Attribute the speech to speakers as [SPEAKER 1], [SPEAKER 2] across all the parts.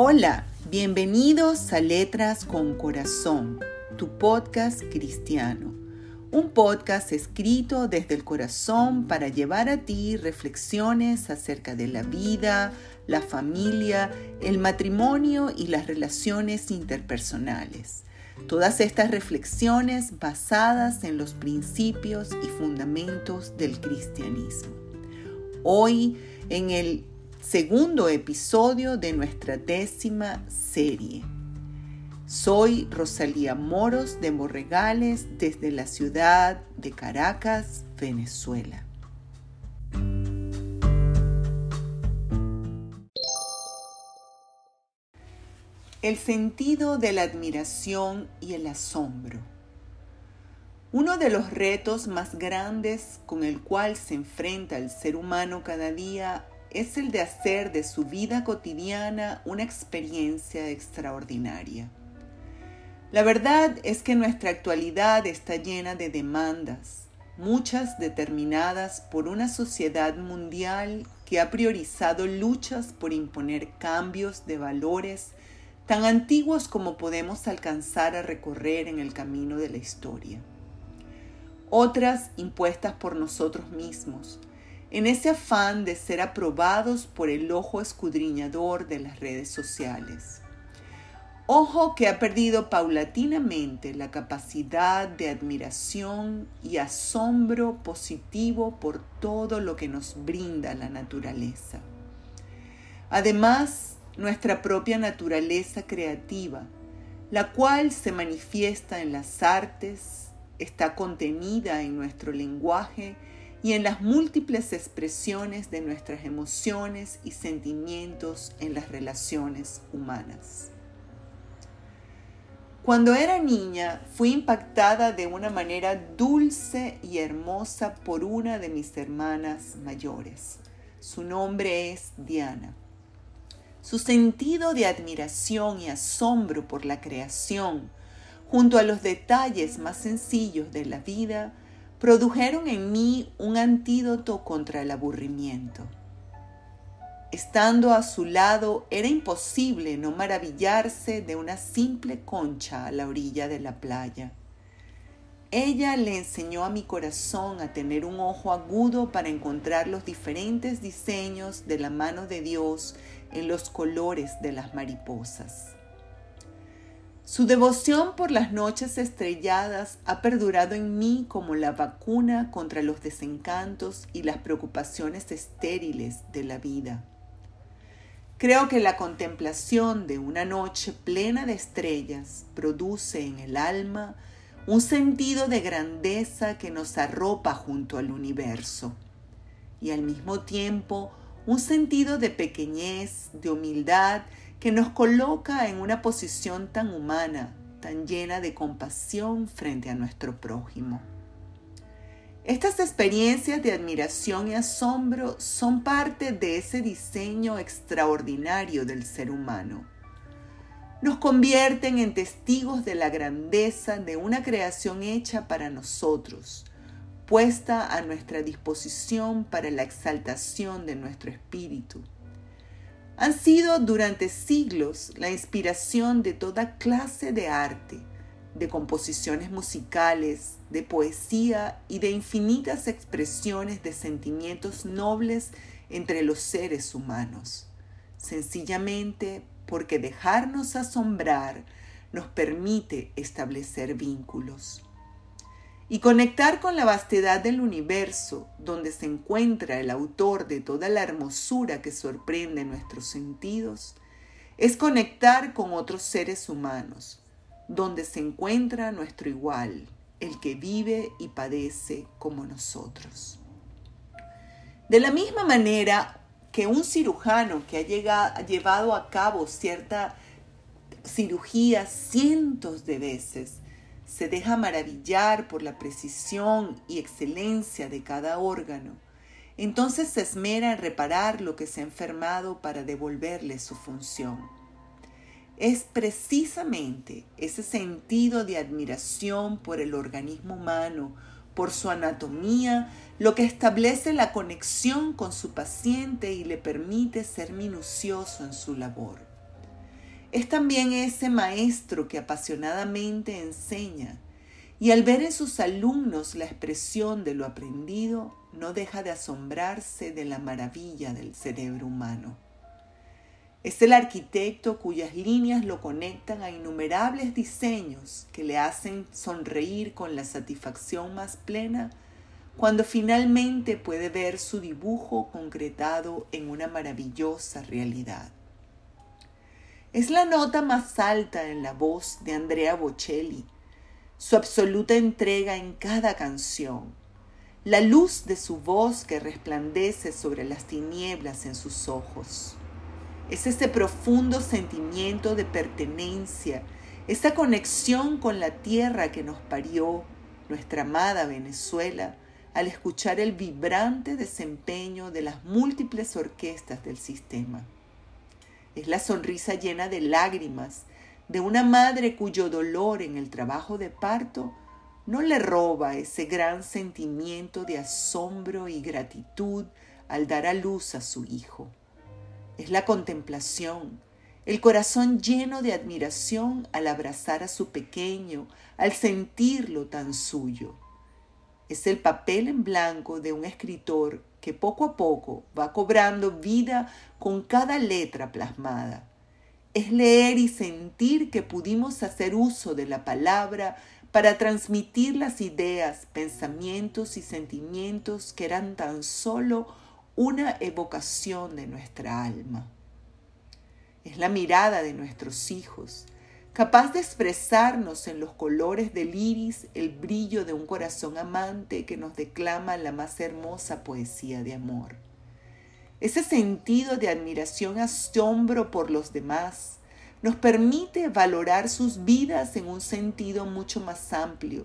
[SPEAKER 1] Hola, bienvenidos a Letras con Corazón, tu podcast cristiano. Un podcast escrito desde el corazón para llevar a ti reflexiones acerca de la vida, la familia, el matrimonio y las relaciones interpersonales. Todas estas reflexiones basadas en los principios y fundamentos del cristianismo. Hoy, en el segundo episodio de nuestra décima serie. Soy Rosalía Moros de Morregales desde la ciudad de Caracas, Venezuela. El sentido de la admiración y el asombro. Uno de los retos más grandes con el cual se enfrenta el ser humano cada día es el de hacer de su vida cotidiana una experiencia extraordinaria. La verdad es que nuestra actualidad está llena de demandas, muchas determinadas por una sociedad mundial que ha priorizado luchas por imponer cambios de valores tan antiguos como podemos alcanzar a recorrer en el camino de la historia. Otras impuestas por nosotros mismos, en ese afán de ser aprobados por el ojo escudriñador de las redes sociales. Ojo que ha perdido paulatinamente la capacidad de admiración y asombro positivo por todo lo que nos brinda la naturaleza. Además, nuestra propia naturaleza creativa, la cual se manifiesta en las artes, está contenida en nuestro lenguaje y en las múltiples expresiones de nuestras emociones y sentimientos en las relaciones humanas. Cuando era niña fui impactada de una manera dulce y hermosa por una de mis hermanas mayores. Su nombre es Diana. Su sentido de admiración y asombro por la creación, junto a los detalles más sencillos de la vida, produjeron en mí un antídoto contra el aburrimiento. Estando a su lado era imposible no maravillarse de una simple concha a la orilla de la playa. Ella le enseñó a mi corazón a tener un ojo agudo para encontrar los diferentes diseños de la mano de Dios en los colores de las mariposas. Su devoción por las noches estrelladas ha perdurado en mí como la vacuna contra los desencantos y las preocupaciones estériles de la vida. Creo que la contemplación de una noche plena de estrellas produce en el alma un sentido de grandeza que nos arropa junto al universo y al mismo tiempo un sentido de pequeñez, de humildad que nos coloca en una posición tan humana, tan llena de compasión frente a nuestro prójimo. Estas experiencias de admiración y asombro son parte de ese diseño extraordinario del ser humano. Nos convierten en testigos de la grandeza de una creación hecha para nosotros, puesta a nuestra disposición para la exaltación de nuestro espíritu han sido durante siglos la inspiración de toda clase de arte, de composiciones musicales, de poesía y de infinitas expresiones de sentimientos nobles entre los seres humanos, sencillamente porque dejarnos asombrar nos permite establecer vínculos y conectar con la vastedad del universo, donde se encuentra el autor de toda la hermosura que sorprende nuestros sentidos, es conectar con otros seres humanos, donde se encuentra nuestro igual, el que vive y padece como nosotros. De la misma manera que un cirujano que ha, llegado, llevado a cabo cierta cirugía cientos de veces, se deja maravillar por la precisión y excelencia de cada órgano. Entonces se esmera en reparar lo que se ha enfermado para devolverle su función. Es precisamente ese sentido de admiración por el organismo humano, por su anatomía, lo que establece la conexión con su paciente y le permite ser minucioso en su labor. Es también ese maestro que apasionadamente enseña y al ver en sus alumnos la expresión de lo aprendido, no deja de asombrarse de la maravilla del cerebro humano. Es el arquitecto cuyas líneas lo conectan a innumerables diseños que le hacen sonreír con la satisfacción más plena cuando finalmente puede ver su dibujo concretado en una maravillosa realidad. Es la nota más alta en la voz de Andrea Bocelli, su absoluta entrega en cada canción, la luz de su voz que resplandece sobre las tinieblas en sus ojos. Es ese profundo sentimiento de pertenencia, esa conexión con la tierra que nos parió, nuestra amada Venezuela, al escuchar el vibrante desempeño de las múltiples orquestas del sistema. Es la sonrisa llena de lágrimas de una madre cuyo dolor en el trabajo de parto no le roba ese gran sentimiento de asombro y gratitud al dar a luz a su hijo. Es la contemplación, el corazón lleno de admiración al abrazar a su pequeño, al sentirlo tan suyo. Es el papel en blanco de un escritor que poco a poco va cobrando vida con cada letra plasmada es leer y sentir que pudimos hacer uso de la palabra para transmitir las ideas, pensamientos y sentimientos que eran tan solo una evocación de nuestra alma. Es la mirada de nuestros hijos, capaz de expresarnos en los colores del iris el brillo de un corazón amante que nos declama la más hermosa poesía de amor ese sentido de admiración, asombro por los demás, nos permite valorar sus vidas en un sentido mucho más amplio,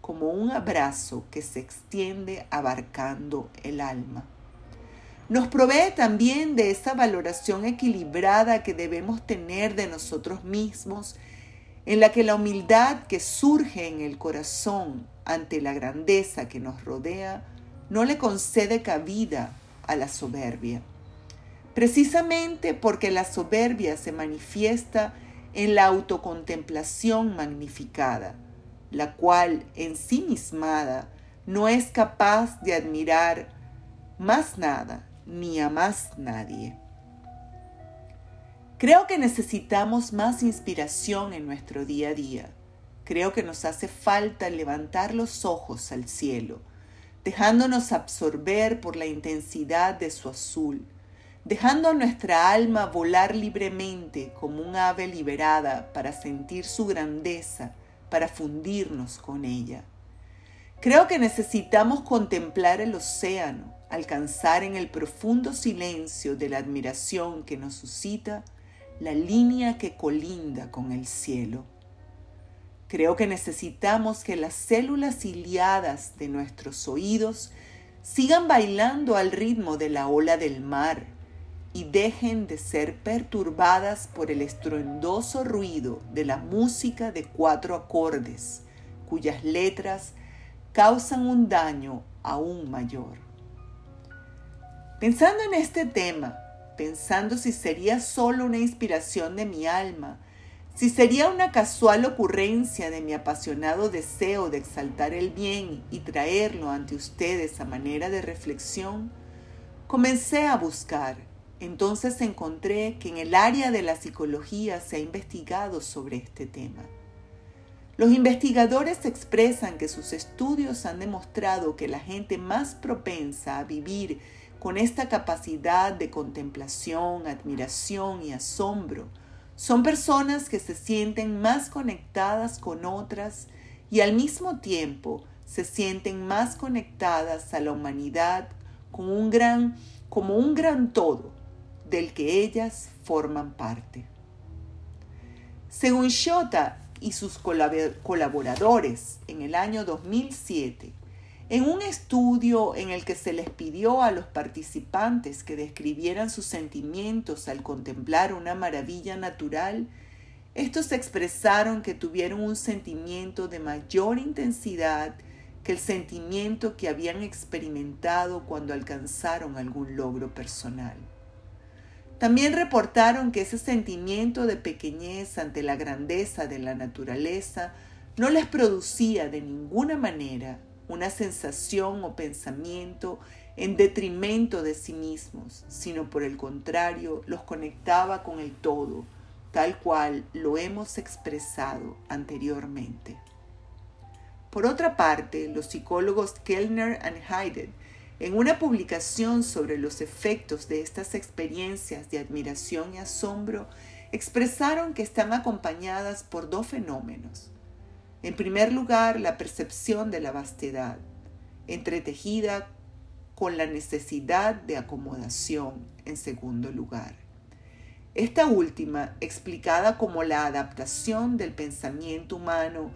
[SPEAKER 1] como un abrazo que se extiende abarcando el alma. Nos provee también de esa valoración equilibrada que debemos tener de nosotros mismos, en la que la humildad que surge en el corazón ante la grandeza que nos rodea no le concede cabida a la soberbia. Precisamente porque la soberbia se manifiesta en la autocontemplación magnificada, la cual en sí mismada no es capaz de admirar más nada ni a más nadie. Creo que necesitamos más inspiración en nuestro día a día. Creo que nos hace falta levantar los ojos al cielo dejándonos absorber por la intensidad de su azul, dejando a nuestra alma volar libremente como un ave liberada para sentir su grandeza, para fundirnos con ella. Creo que necesitamos contemplar el océano, alcanzar en el profundo silencio de la admiración que nos suscita la línea que colinda con el cielo. Creo que necesitamos que las células ciliadas de nuestros oídos sigan bailando al ritmo de la ola del mar y dejen de ser perturbadas por el estruendoso ruido de la música de cuatro acordes, cuyas letras causan un daño aún mayor. Pensando en este tema, pensando si sería solo una inspiración de mi alma, si sería una casual ocurrencia de mi apasionado deseo de exaltar el bien y traerlo ante ustedes a manera de reflexión, comencé a buscar. Entonces encontré que en el área de la psicología se ha investigado sobre este tema. Los investigadores expresan que sus estudios han demostrado que la gente más propensa a vivir con esta capacidad de contemplación, admiración y asombro son personas que se sienten más conectadas con otras y al mismo tiempo se sienten más conectadas a la humanidad como un gran, todo del que ellas forman parte. Según Shota y sus colaboradores en el año 2007, en un estudio en el que se les pidió a los participantes que describieran sus sentimientos al contemplar una maravilla natural, estos expresaron que tuvieron un sentimiento de mayor intensidad que el sentimiento que habían experimentado cuando alcanzaron algún logro personal. También reportaron que ese sentimiento de pequeñez ante la grandeza de la naturaleza no les producía de ninguna manera una sensación o pensamiento en detrimento de sí mismos, sino por el contrario los conectaba con el todo, tal cual lo hemos expresado anteriormente. Por otra parte, los psicólogos Kellner y Hayden, en una publicación sobre los efectos de estas experiencias de admiración y asombro, expresaron que están acompañadas por dos fenómenos. En primer lugar, la percepción de la vastedad, entretejida con la necesidad de acomodación en segundo lugar. Esta última, explicada como la adaptación del pensamiento humano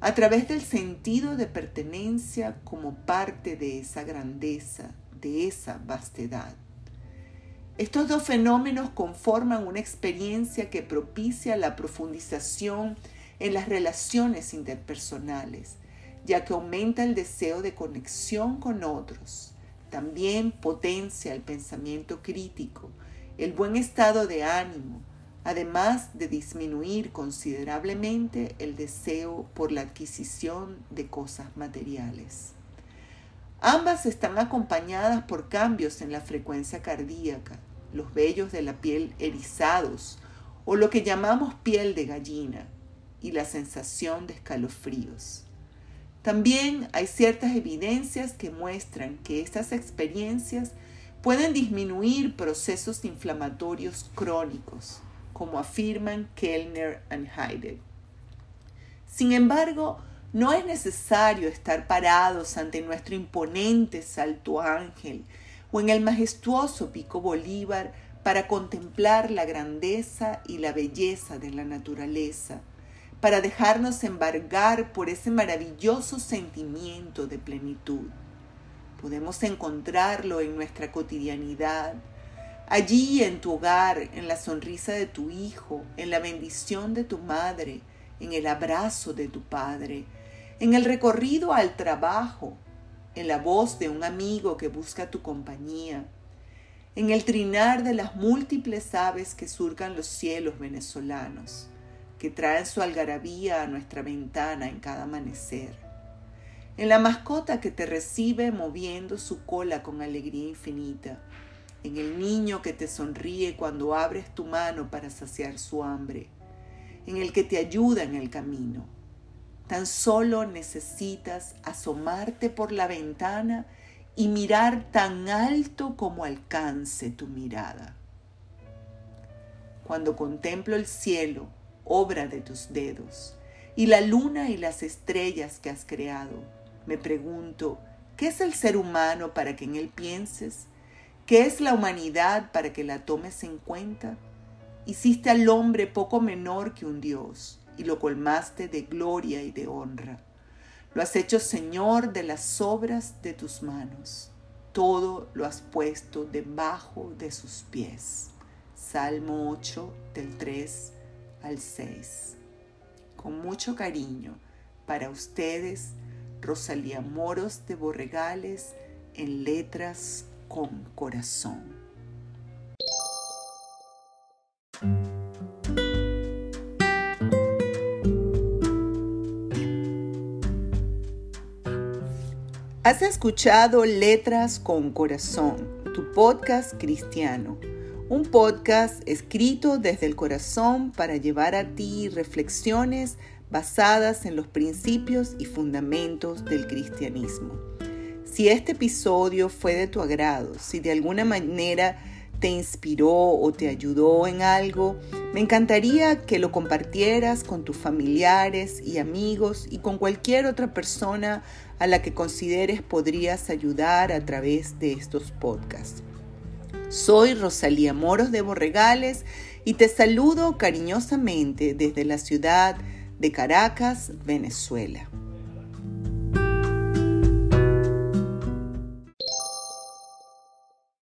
[SPEAKER 1] a través del sentido de pertenencia como parte de esa grandeza, de esa vastedad. Estos dos fenómenos conforman una experiencia que propicia la profundización en las relaciones interpersonales, ya que aumenta el deseo de conexión con otros. También potencia el pensamiento crítico, el buen estado de ánimo, además de disminuir considerablemente el deseo por la adquisición de cosas materiales. Ambas están acompañadas por cambios en la frecuencia cardíaca, los vellos de la piel erizados o lo que llamamos piel de gallina, y la sensación de escalofríos. También hay ciertas evidencias que muestran que estas experiencias pueden disminuir procesos inflamatorios crónicos, como afirman Kellner y Heidegger. Sin embargo, no es necesario estar parados ante nuestro imponente salto ángel o en el majestuoso pico Bolívar para contemplar la grandeza y la belleza de la naturaleza para dejarnos embargar por ese maravilloso sentimiento de plenitud. Podemos encontrarlo en nuestra cotidianidad, allí en tu hogar, en la sonrisa de tu hijo, en la bendición de tu madre, en el abrazo de tu padre, en el recorrido al trabajo, en la voz de un amigo que busca tu compañía, en el trinar de las múltiples aves que surcan los cielos venezolanos que traen su algarabía a nuestra ventana en cada amanecer, en la mascota que te recibe moviendo su cola con alegría infinita, en el niño que te sonríe cuando abres tu mano para saciar su hambre, en el que te ayuda en el camino. Tan solo necesitas asomarte por la ventana y mirar tan alto como alcance tu mirada. Cuando contemplo el cielo, obra de tus dedos, y la luna y las estrellas que has creado. Me pregunto, ¿qué es el ser humano para que en él pienses? ¿Qué es la humanidad para que la tomes en cuenta? Hiciste al hombre poco menor que un Dios y lo colmaste de gloria y de honra. Lo has hecho Señor de las obras de tus manos. Todo lo has puesto debajo de sus pies. Salmo 8 del 3 al 6. Con mucho cariño para ustedes, Rosalía Moros de Borregales en letras con corazón. Has escuchado Letras con Corazón, tu podcast cristiano un podcast escrito desde el corazón para llevar a ti reflexiones basadas en los principios y fundamentos del cristianismo. Si este episodio fue de tu agrado, si de alguna manera te inspiró o te ayudó en algo, me encantaría que lo compartieras con tus familiares y amigos y con cualquier otra persona a la que consideres podrías ayudar a través de estos podcasts. Soy Rosalía Moros de Borregales y te saludo cariñosamente desde la ciudad de Caracas, Venezuela.